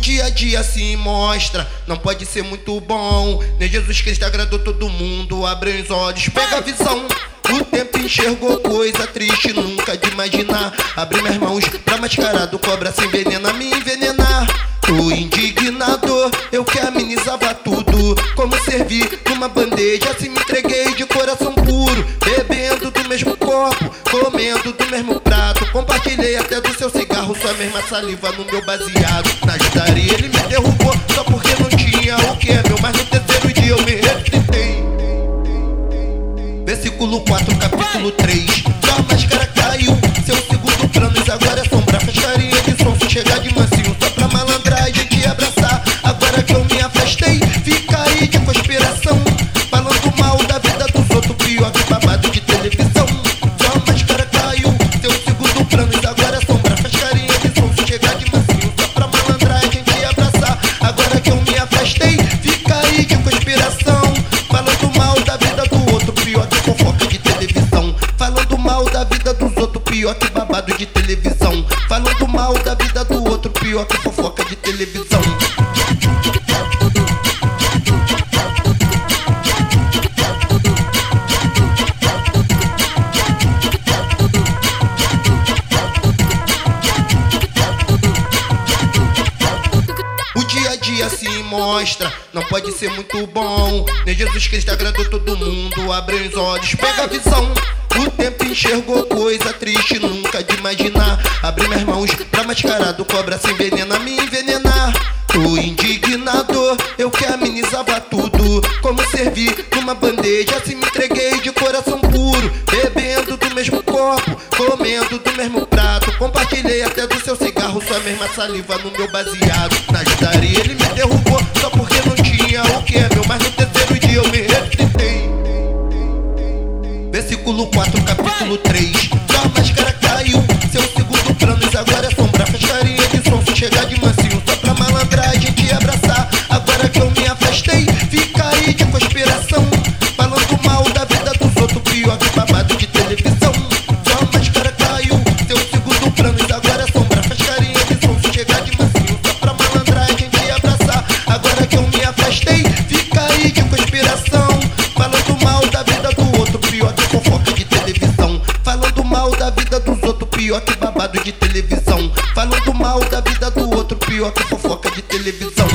dia a dia se mostra, não pode ser muito bom. Nem Jesus Cristo agradou todo mundo, abre os olhos, pega a visão. O tempo enxergou coisa triste, nunca de imaginar. Abri minhas mãos pra mascarar do cobra se envenena, me envenenar. Tô indignado, eu que amenizava tudo. Como servir numa bandeja, se me entreguei de coração puro. Até do seu cigarro, sua mesma saliva no meu baseado. Na ajudaria ele me derrubou, só porque não tinha o que é meu. Mas no terceiro dia eu me ressuscitei. Versículo 4, capítulo 3. Vida dos outros, pior que babado de televisão. Falando mal da vida do outro, pior que fofoca de televisão. O dia a dia se mostra, não pode ser muito bom. Nem Jesus Cristo agradou todo mundo, abre os olhos, pega a visão. O tempo enxergou coisa triste, nunca de imaginar. Abri minhas mãos pra mascarar do cobra se envenena, me envenenar. Tô indignado, eu que amenizava tudo. Como servir numa bandeja, se me entreguei de coração puro. Bebendo do mesmo copo, comendo do mesmo prato. Compartilhei até do seu cigarro, sua mesma saliva no meu baseado. Na ajudaria ele me derrubou, Versículo 4, capítulo 3. Sua máscara caiu, seu segundo plano, agora é sombra. De televisão. Falando mal da vida do outro, pior que fofoca de televisão.